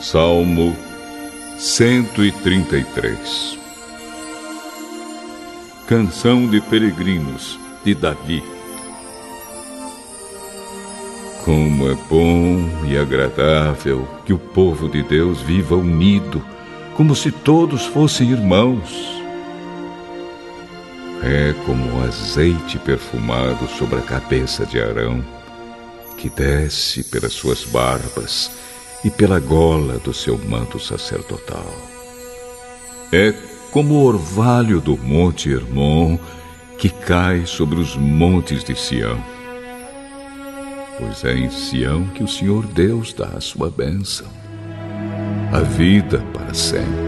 Salmo 133 Canção de Peregrinos de Davi Como é bom e agradável que o povo de Deus viva unido, como se todos fossem irmãos. É como o azeite perfumado sobre a cabeça de Arão, que desce pelas suas barbas e pela gola do seu manto sacerdotal. É como o orvalho do monte Hermon que cai sobre os montes de Sião. Pois é em Sião que o Senhor Deus dá a sua bênção, a vida para sempre.